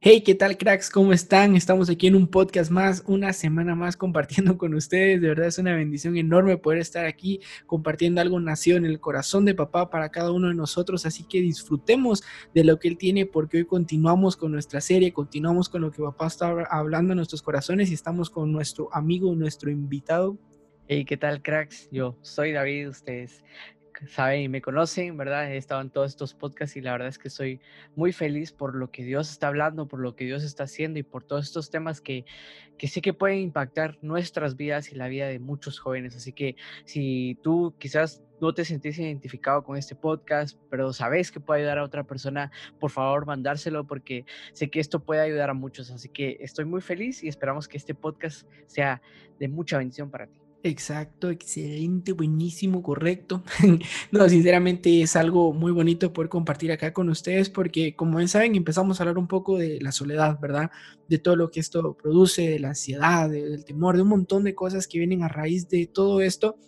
Hey, ¿qué tal cracks? ¿Cómo están? Estamos aquí en un podcast más, una semana más compartiendo con ustedes. De verdad es una bendición enorme poder estar aquí compartiendo algo nacido en el corazón de papá para cada uno de nosotros. Así que disfrutemos de lo que él tiene porque hoy continuamos con nuestra serie, continuamos con lo que papá está hablando en nuestros corazones y estamos con nuestro amigo, nuestro invitado. Hey, ¿qué tal cracks? Yo soy David, ustedes saben y me conocen, ¿verdad? He estado en todos estos podcasts y la verdad es que soy muy feliz por lo que Dios está hablando, por lo que Dios está haciendo y por todos estos temas que, que sé que pueden impactar nuestras vidas y la vida de muchos jóvenes. Así que si tú quizás no te sentís identificado con este podcast, pero sabes que puede ayudar a otra persona, por favor, mandárselo porque sé que esto puede ayudar a muchos. Así que estoy muy feliz y esperamos que este podcast sea de mucha bendición para ti. Exacto, excelente, buenísimo, correcto. no, sinceramente es algo muy bonito poder compartir acá con ustedes porque como bien saben empezamos a hablar un poco de la soledad, ¿verdad? De todo lo que esto produce, de la ansiedad, del temor, de un montón de cosas que vienen a raíz de todo esto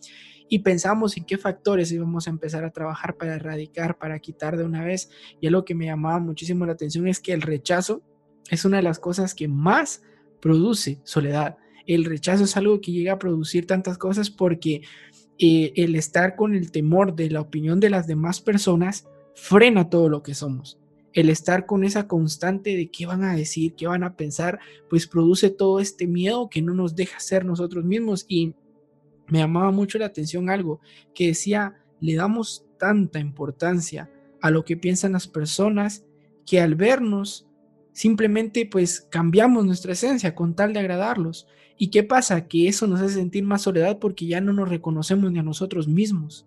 y pensamos en qué factores íbamos a empezar a trabajar para erradicar, para quitar de una vez. Y algo que me llamaba muchísimo la atención es que el rechazo es una de las cosas que más produce soledad el rechazo es algo que llega a producir tantas cosas porque eh, el estar con el temor de la opinión de las demás personas frena todo lo que somos. El estar con esa constante de qué van a decir, qué van a pensar, pues produce todo este miedo que no nos deja ser nosotros mismos. Y me llamaba mucho la atención algo que decía, le damos tanta importancia a lo que piensan las personas que al vernos simplemente pues cambiamos nuestra esencia con tal de agradarlos. ¿Y qué pasa? Que eso nos hace sentir más soledad porque ya no nos reconocemos ni a nosotros mismos.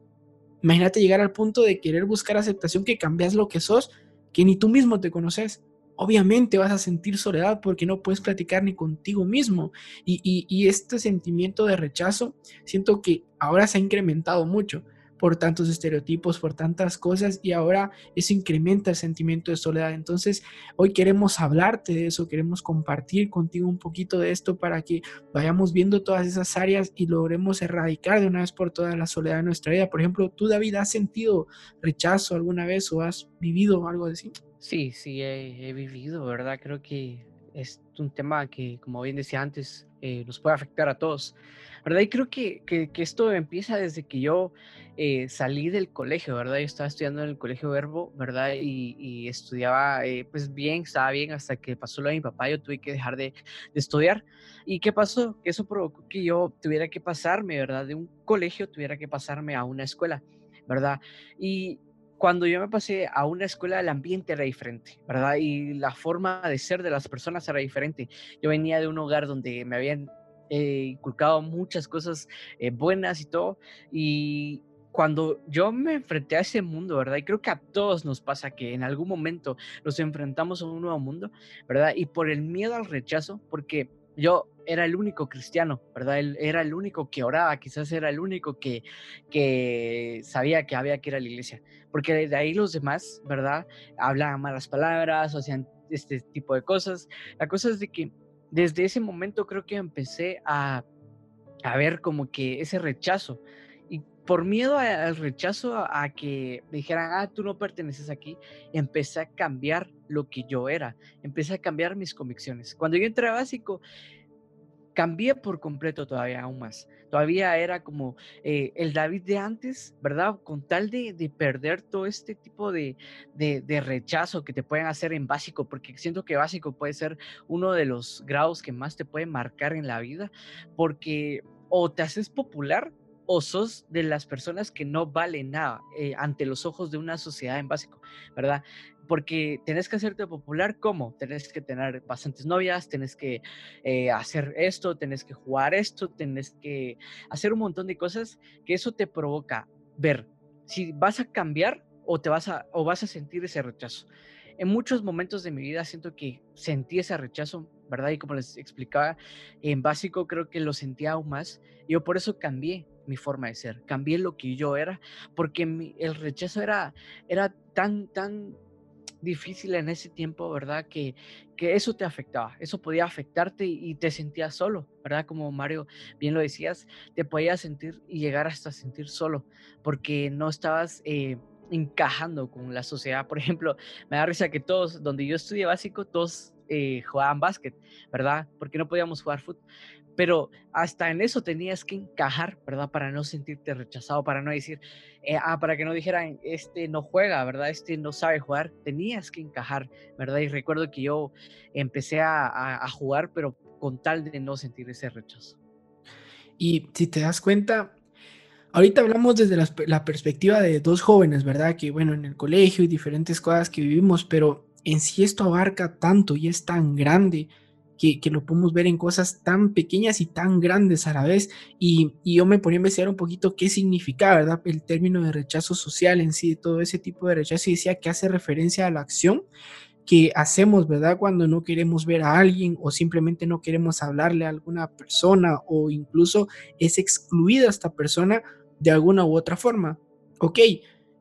Imagínate llegar al punto de querer buscar aceptación que cambias lo que sos, que ni tú mismo te conoces. Obviamente vas a sentir soledad porque no puedes platicar ni contigo mismo. Y, y este sentimiento de rechazo, siento que ahora se ha incrementado mucho por tantos estereotipos, por tantas cosas y ahora eso incrementa el sentimiento de soledad. Entonces, hoy queremos hablarte de eso, queremos compartir contigo un poquito de esto para que vayamos viendo todas esas áreas y logremos erradicar de una vez por todas la soledad de nuestra vida. Por ejemplo, ¿tú, David, has sentido rechazo alguna vez o has vivido algo así? Sí, sí, he, vivido, ¿verdad? Creo que es un tema que, como bien decía antes, eh, nos puede afectar a todos. ¿Verdad? Y creo que, que, esto empieza desde que yo eh, salí del colegio, ¿verdad? Yo estaba estudiando en el colegio Verbo, ¿verdad? Y, estudiaba, eh, pues bien, estaba bien, hasta que pasó lo de mi papá, yo tuve que dejar de, de, estudiar. ¿Y qué pasó? Que eso provocó que yo tuviera que pasarme, ¿verdad? De un colegio tuviera que pasarme a una escuela, ¿verdad? Y cuando yo me pasé a una escuela, el ambiente era diferente, ¿verdad? Y la forma de ser de las personas era diferente. Yo venía de un hogar donde me habían eh, inculcado muchas cosas eh, buenas y todo. Y cuando yo me enfrenté a ese mundo, ¿verdad? Y creo que a todos nos pasa que en algún momento nos enfrentamos a un nuevo mundo, ¿verdad? Y por el miedo al rechazo, porque yo era el único cristiano, ¿verdad? Él era el único que oraba, quizás era el único que, que sabía que había que ir a la iglesia, porque de ahí los demás, ¿verdad? Hablaban malas palabras, hacían este tipo de cosas. La cosa es de que desde ese momento creo que empecé a, a ver como que ese rechazo. Y por miedo al rechazo, a, que me dijeran, ah, tú no perteneces aquí, empecé a cambiar lo que yo era, empecé a cambiar mis convicciones. Cuando yo entré a básico, cambié por completo todavía aún más. Todavía era como eh, el David de antes, ¿verdad? Con tal de, de perder todo este tipo de, de, de, rechazo que te pueden hacer en básico, porque siento que básico puede ser uno de los grados que más te puede marcar en la vida, porque o te haces popular o sos de las personas que no valen nada eh, ante los ojos de una sociedad en básico, ¿verdad? Porque tenés que hacerte popular, ¿cómo? Tenés que tener bastantes novias, tenés que eh, hacer esto, tenés que jugar esto, tenés que hacer un montón de cosas que eso te provoca ver si vas a cambiar o te vas a, o vas a sentir ese rechazo. En muchos momentos de mi vida siento que sentí ese rechazo, ¿verdad? Y como les explicaba, en básico creo que lo sentía aún más. Yo por eso cambié mi forma de ser, cambié lo que yo era, porque el rechazo era, era tan, tan difícil en ese tiempo, ¿verdad? Que, que eso te afectaba, eso podía afectarte y, te sentías solo, ¿verdad? Como Mario bien lo decías, te podías sentir y llegar hasta sentir solo, porque no estabas... Eh, encajando con la sociedad. Por ejemplo, me da risa que todos, donde yo estudié básico, todos eh, jugaban básquet, ¿verdad? Porque no podíamos jugar fútbol. Pero hasta en eso tenías que encajar, ¿verdad? Para no sentirte rechazado, para no decir, eh, ah, para que no dijeran, este no juega, ¿verdad? Este no sabe jugar. Tenías que encajar, ¿verdad? Y recuerdo que yo empecé a, jugar, pero con tal de no sentir ese rechazo. Y si te das cuenta, ahorita hablamos desde la, perspectiva de dos jóvenes, ¿verdad? Que bueno, en el colegio y diferentes cosas que vivimos, pero en sí esto abarca tanto y es tan grande que, lo podemos ver en cosas tan pequeñas y tan grandes a la vez. Y, yo me ponía a investigar un poquito qué significa, ¿verdad? El término de rechazo social en sí, todo ese tipo de rechazo, y decía que hace referencia a la acción que hacemos, ¿verdad? Cuando no queremos ver a alguien o simplemente no queremos hablarle a alguna persona o incluso es excluida esta persona de alguna u otra forma. Ok,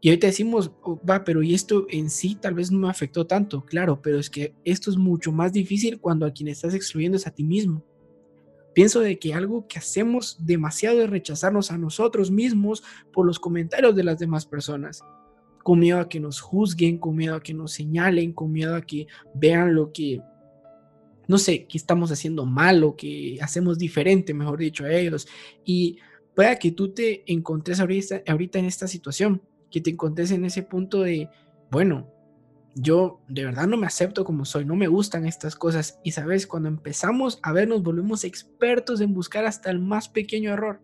y ahorita decimos, oh, va, pero y esto en sí tal vez no me afectó tanto, claro, pero es que esto es mucho más difícil cuando a quien estás excluyendo es a ti mismo. Pienso de que algo que hacemos demasiado es rechazarnos a nosotros mismos por los comentarios de las demás personas con miedo a que nos juzguen, con miedo a que nos señalen, con miedo a que vean lo que, no sé, que estamos haciendo mal o que hacemos diferente, mejor dicho, a ellos. Y pueda que tú te encontres ahorita, ahorita en esta situación, que te encontres en ese punto de, bueno, yo de verdad no me acepto como soy, no me gustan estas cosas. Y sabes, cuando empezamos a ver, nos volvemos expertos en buscar hasta el más pequeño error.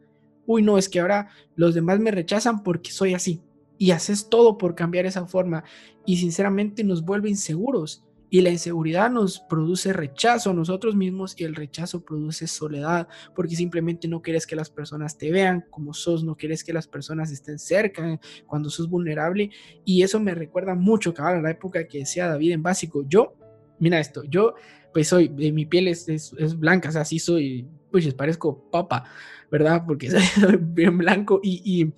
Uy, no, es que ahora los demás me rechazan porque soy así y haces todo por cambiar esa forma y sinceramente nos vuelve inseguros y la inseguridad nos produce rechazo a nosotros mismos y el rechazo produce soledad porque simplemente no quieres que las personas te vean como sos, no quieres que las personas estén cerca cuando sos vulnerable y eso me recuerda mucho a la época que decía David en básico, yo, mira esto, yo pues soy, eh, mi piel es, es, blanca, o sea, sí soy, pues parezco papa, ¿verdad? Porque soy bien blanco y, y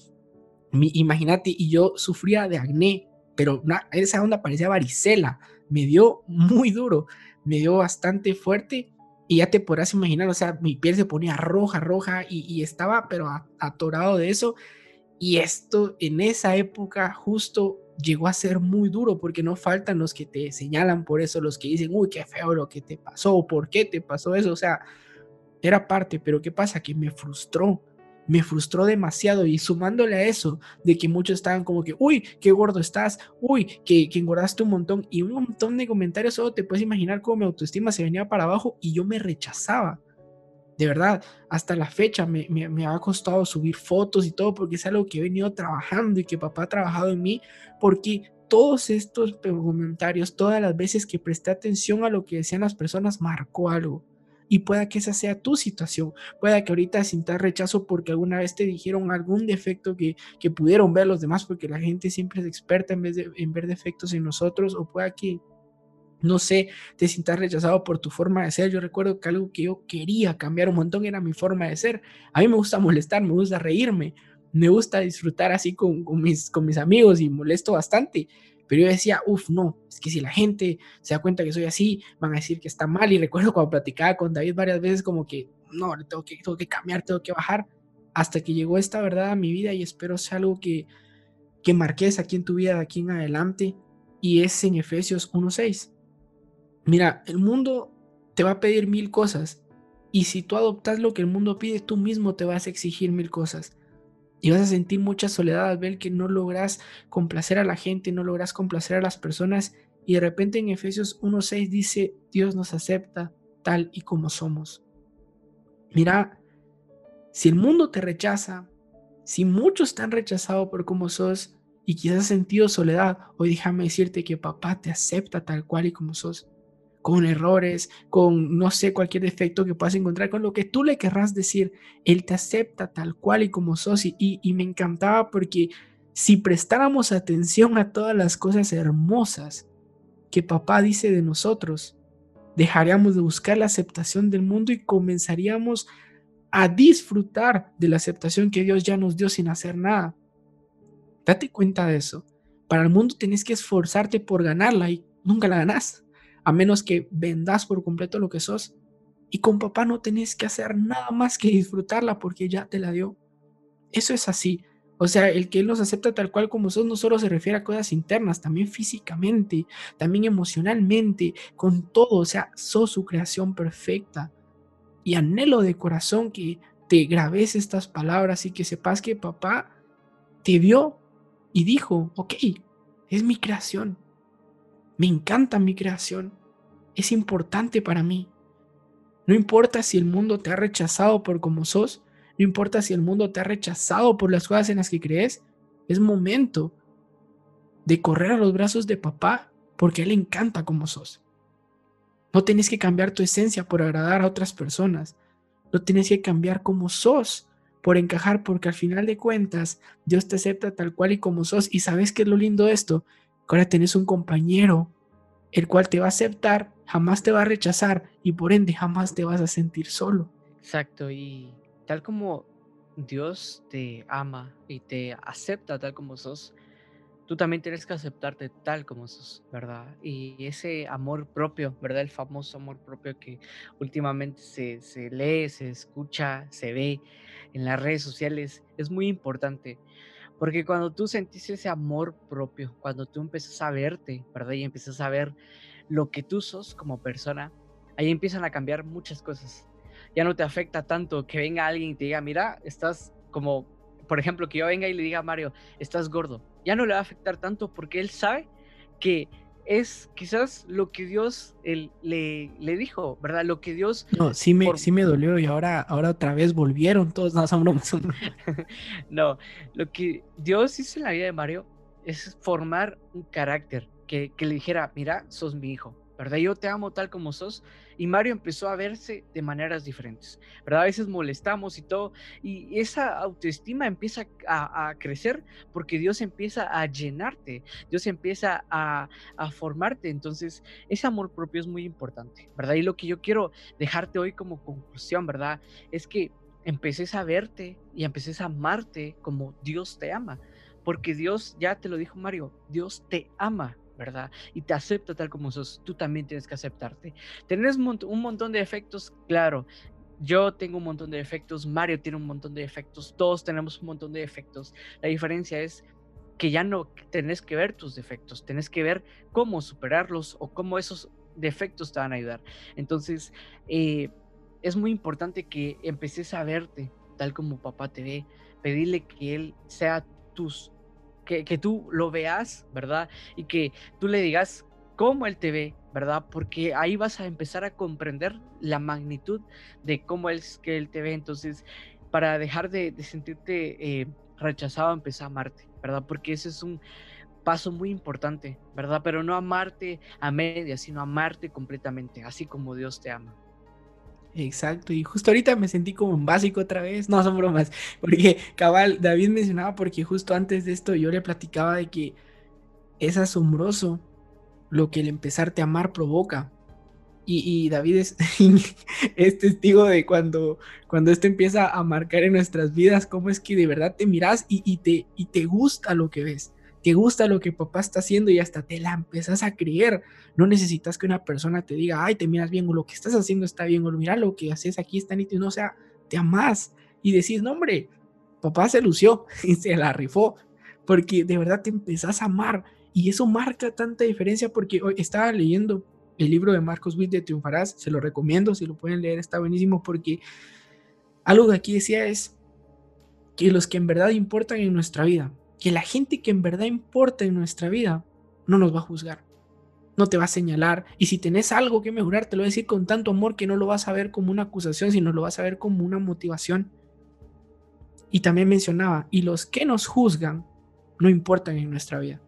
Imagínate, y yo sufría de acné, pero esa onda parecía varicela, me dio muy duro, me dio bastante fuerte y ya te podrás imaginar, o sea, mi piel se ponía roja, roja y, estaba pero atorado de eso. Y esto en esa época justo llegó a ser muy duro porque no faltan los que te señalan por eso, los que dicen, uy, qué feo lo que te pasó, ¿por qué te pasó eso? O sea, era parte, pero ¿qué pasa? Que me frustró me frustró demasiado y sumándole a eso de que muchos estaban como que, uy, qué gordo estás, uy, que, que engordaste un montón y un montón de comentarios, solo te puedes imaginar cómo mi autoestima se venía para abajo y yo me rechazaba. De verdad, hasta la fecha me, me, ha costado subir fotos y todo porque es algo que he venido trabajando y que papá ha trabajado en mí porque todos estos comentarios, todas las veces que presté atención a lo que decían las personas, marcó algo y pueda que esa sea tu situación. Pueda que ahorita sintas rechazo porque alguna vez te dijeron algún defecto que, que pudieron ver los demás porque la gente siempre es experta en vez en ver defectos en nosotros o pueda que no sé, te sientas rechazado por tu forma de ser. Yo recuerdo que algo que yo quería cambiar un montón era mi forma de ser. A mí me gusta molestar, me gusta reírme, me gusta disfrutar así con mis, con mis amigos y molesto bastante. Pero yo decía, uff, no, es que si la gente se da cuenta que soy así, van a decir que está mal. Y recuerdo cuando platicaba con David varias veces como que, no, tengo que, tengo que cambiar, tengo que bajar. Hasta que llegó esta verdad a mi vida y espero sea algo que, que marques aquí en tu vida de aquí en adelante. Y es en Efesios 1.6. Mira, el mundo te va a pedir mil cosas. Y si tú adoptas lo que el mundo pide, tú mismo te vas a exigir mil cosas. Y vas a sentir mucha soledad al ver que no logras complacer a la gente, no logras complacer a las personas. Y de repente en Efesios 1.6 dice, Dios nos acepta tal y como somos. Mira, si el mundo te rechaza, si muchos te han rechazado por cómo sos y quizás has sentido soledad, hoy déjame decirte que papá te acepta tal cual y como sos con errores, con no sé, cualquier defecto que puedas encontrar, con lo que tú le querrás decir, Él te acepta tal cual y como sos. Y, me encantaba porque si prestáramos atención a todas las cosas hermosas que papá dice de nosotros, dejaríamos de buscar la aceptación del mundo y comenzaríamos a disfrutar de la aceptación que Dios ya nos dio sin hacer nada. Date cuenta de eso. Para el mundo tienes que esforzarte por ganarla y nunca la ganas a menos que vendas por completo lo que sos. Y con papá no tenés que hacer nada más que disfrutarla porque ya te la dio. Eso es así. O sea, el que Él nos acepta tal cual como sos no solo se refiere a cosas internas, también físicamente, también emocionalmente, con todo. O sea, sos su creación perfecta. Y anhelo de corazón que te grabes estas palabras y que sepas que papá te vio y dijo, ok, es mi creación. Me encanta mi creación. Es importante para mí. No importa si el mundo te ha rechazado por como sos, no importa si el mundo te ha rechazado por las cosas en las que crees, es momento de correr a los brazos de papá porque él encanta como sos. No tienes que cambiar tu esencia por agradar a otras personas. No tienes que cambiar como sos por encajar porque al final de cuentas Dios te acepta tal cual y como sos. Y sabes qué es lo lindo de esto, que ahora tienes un compañero el cual te va a aceptar, jamás te va a rechazar y por ende jamás te vas a sentir solo. Exacto, y tal como Dios te ama y te acepta tal como sos, tú también tienes que aceptarte tal como sos, ¿verdad? Y ese amor propio, ¿verdad? El famoso amor propio que últimamente se, se lee, se escucha, se ve en las redes sociales, es muy importante. Porque cuando tú sentís ese amor propio, cuando tú empiezas a verte, ¿verdad? Y empiezas a ver lo que tú sos como persona, ahí empiezan a cambiar muchas cosas ya no te afecta tanto que venga alguien y te diga, mira, estás como, por ejemplo, que yo venga y le diga a Mario, estás gordo. Ya no le va a afectar tanto porque él sabe que es quizás lo que Dios él, le, le dijo, ¿verdad? Lo que Dios... No, sí me, sí me dolió y ahora, ahora otra vez volvieron todos, no, no, lo que Dios hizo en la vida de Mario es formar un carácter que, que le dijera, mira, sos mi hijo, ¿verdad? Yo te amo tal como sos. Y Mario empezó a verse de maneras diferentes, ¿verdad? A veces molestamos y todo. Y esa autoestima empieza a, crecer porque Dios empieza a llenarte, Dios empieza a, a, formarte. Entonces, ese amor propio es muy importante, ¿verdad? Y lo que yo quiero dejarte hoy como conclusión, ¿verdad? Es que empeces a verte y empeces a amarte como Dios te ama. Porque Dios, ya te lo dijo Mario, Dios te ama, ¿verdad? Y te acepta tal como sos, tú también tienes que aceptarte. Tenés un, montón de efectos, claro. Yo tengo un montón de efectos, Mario tiene un montón de efectos, todos tenemos un montón de efectos. La diferencia es que ya no tenés que ver tus defectos, tenés que ver cómo superarlos o cómo esos defectos te van a ayudar. Entonces, eh, es muy importante que empeces a verte tal como papá te ve, pedirle que él sea tus que, tú lo veas, ¿verdad? Y que tú le digas cómo él te ve, ¿verdad? Porque ahí vas a empezar a comprender la magnitud de cómo es que él te ve. Entonces, para dejar de, sentirte eh, rechazado, empezar a amarte, ¿verdad? Porque ese es un paso muy importante, ¿verdad? Pero no amarte a media, sino amarte completamente, así como Dios te ama. Exacto, y justo ahorita me sentí como un básico otra vez, no son bromas, porque cabal, David mencionaba porque justo antes de esto yo le platicaba de que es asombroso lo que el empezarte a amar provoca. Y, David es, es, testigo de cuando, cuando esto empieza a marcar en nuestras vidas, cómo es que de verdad te miras y, te, y te gusta lo que ves te gusta lo que papá está haciendo y hasta te la empezás a creer. No necesitas que una persona te diga, ay, te miras bien o lo que estás haciendo está bien o mira lo que haces aquí está nítido. No, o sea, te amás y decís, no, hombre, papá se lució y se la rifó porque de verdad te empezás a amar y eso marca tanta diferencia porque hoy estaba leyendo el libro de Marcos Witt de Triunfarás, se lo recomiendo, si lo pueden leer está buenísimo porque algo que aquí decía es que los que en verdad importan en nuestra vida, que la gente que en verdad importa en nuestra vida no nos va a juzgar, no te va a señalar y si tenés algo que mejorar te lo va a decir con tanto amor que no lo vas a ver como una acusación, sino lo vas a ver como una motivación. Y también mencionaba, y los que nos juzgan no importan en nuestra vida.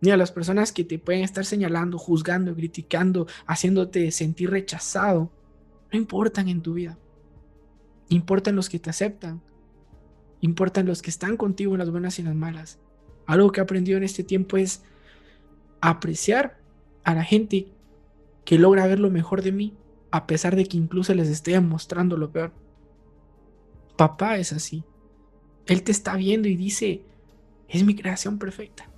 Ni a las personas que te pueden estar señalando, juzgando, criticando, haciéndote sentir rechazado, no importan en tu vida. Importan los que te aceptan, Importan los que están contigo en las buenas y las malas. Algo que he aprendido en este tiempo es apreciar a la gente que logra ver lo mejor de mí, a pesar de que incluso les esté mostrando lo peor. Papá es así. Él te está viendo y dice, es mi creación perfecta.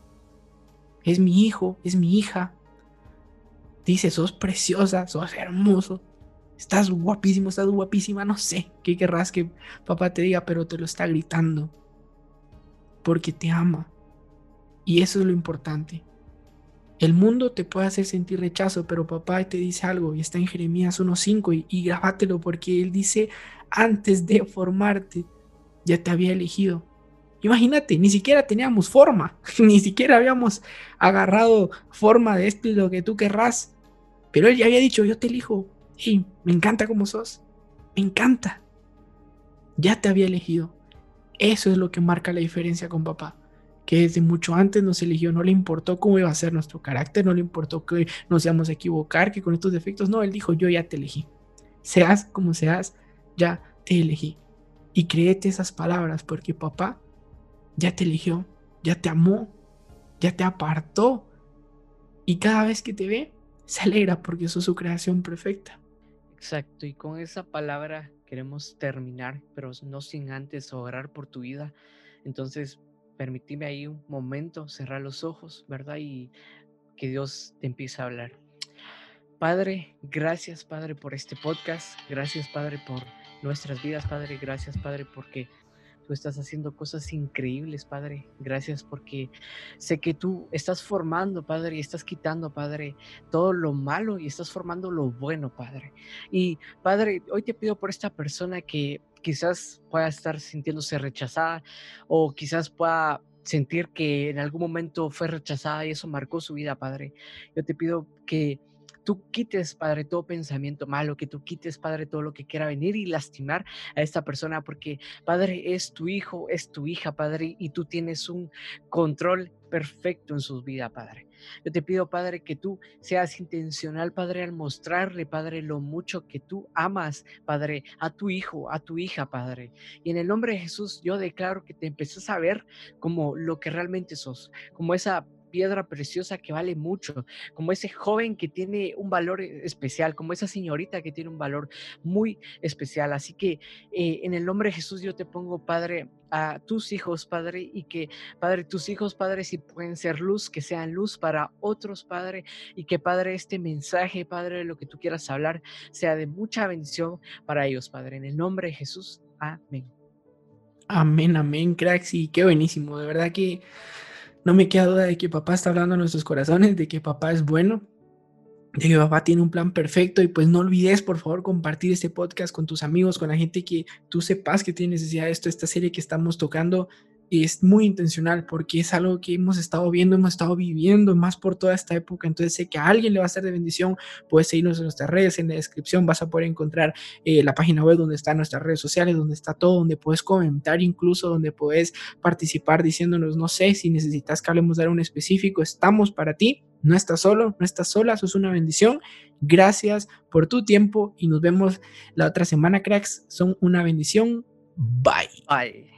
Es mi hijo, es mi hija. Dice, sos preciosa, sos hermoso, Estás guapísimo, estás guapísima, no sé qué querrás que papá te diga, pero te lo está gritando. porque te ama. Y eso es lo importante. El mundo te puede hacer sentir rechazo, pero papá te dice algo y está en Jeremías 1.5 y, y grábatelo porque él dice, antes de formarte, ya te había elegido. Imagínate, ni siquiera teníamos forma, ni siquiera habíamos agarrado forma de esto y lo que tú querrás. Pero él ya había dicho, yo te elijo. Y me encanta como sos. Me encanta. Ya te había elegido. Eso es lo que marca la diferencia con papá. Que desde mucho antes nos eligió, no le importó cómo iba a ser nuestro carácter, no le importó que nos íbamos a equivocar, que con estos defectos, no, él dijo, yo ya te elegí. Seas como seas, ya te elegí. Y créete esas palabras porque papá ya te eligió, ya te amó, ya te apartó. Y cada vez que te ve, se alegra porque sos su creación perfecta. Exacto, y con esa palabra queremos terminar, pero no sin antes orar por tu vida. Entonces, permíteme ahí un momento, cerrar los ojos, ¿verdad? Y que Dios te empiece a hablar. Padre, gracias Padre por este podcast, gracias Padre por nuestras vidas, Padre, gracias Padre porque Tú estás haciendo cosas increíbles, Padre. Gracias porque sé que tú estás formando, Padre, y estás quitando, Padre, todo lo malo y estás formando lo bueno, Padre. Y, Padre, hoy te pido por esta persona que quizás pueda estar sintiéndose rechazada o quizás pueda sentir que en algún momento fue rechazada y eso marcó su vida, Padre. Yo te pido que tú quites, Padre, todo pensamiento malo, que tú quites, Padre, todo lo que quiera venir y lastimar a esta persona, porque, Padre, es tu hijo, es tu hija, Padre, y tú tienes un control perfecto en su vida, Padre. Yo te pido, Padre, que tú seas intencional, Padre, al mostrarle, Padre, lo mucho que tú amas, Padre, a tu hijo, a tu hija, Padre. Y en el nombre de Jesús, yo declaro que te empieces a ver como lo que realmente sos, como esa piedra preciosa que vale mucho, como ese joven que tiene un valor e, especial, como esa señorita que tiene un valor muy especial. Así que eh, en el nombre de Jesús yo te pongo, Padre, a tus hijos, Padre, y que, Padre, tus hijos, Padre, si pueden ser luz, que sean luz para otros, Padre, y que, Padre, este mensaje, Padre, lo que tú quieras hablar, sea de mucha bendición para ellos, Padre. En el nombre de Jesús, amén. Amén, amén, cracks, y qué buenísimo, de verdad que no me queda duda de que papá está hablando a nuestros corazones, de que papá es bueno, de que papá tiene un plan perfecto. Y pues no olvides por favor compartir este podcast con tus amigos, con la gente que tú sepas que tiene necesidad de esto, esta serie que estamos tocando es muy intencional porque es algo que hemos estado viendo, hemos estado viviendo más por toda esta época. Entonces sé que a alguien le va a ser de bendición. Puedes seguirnos en nuestras redes, en la descripción vas a poder encontrar eh, la página web donde están nuestras redes sociales, donde está todo, donde puedes comentar incluso, donde puedes participar diciéndonos, no sé, si necesitas que hablemos de algo específico, estamos para ti. No estás solo, no estás sola, eso es una bendición. Gracias por tu tiempo y nos vemos la otra semana, cracks. Son una bendición. Bye. Bye.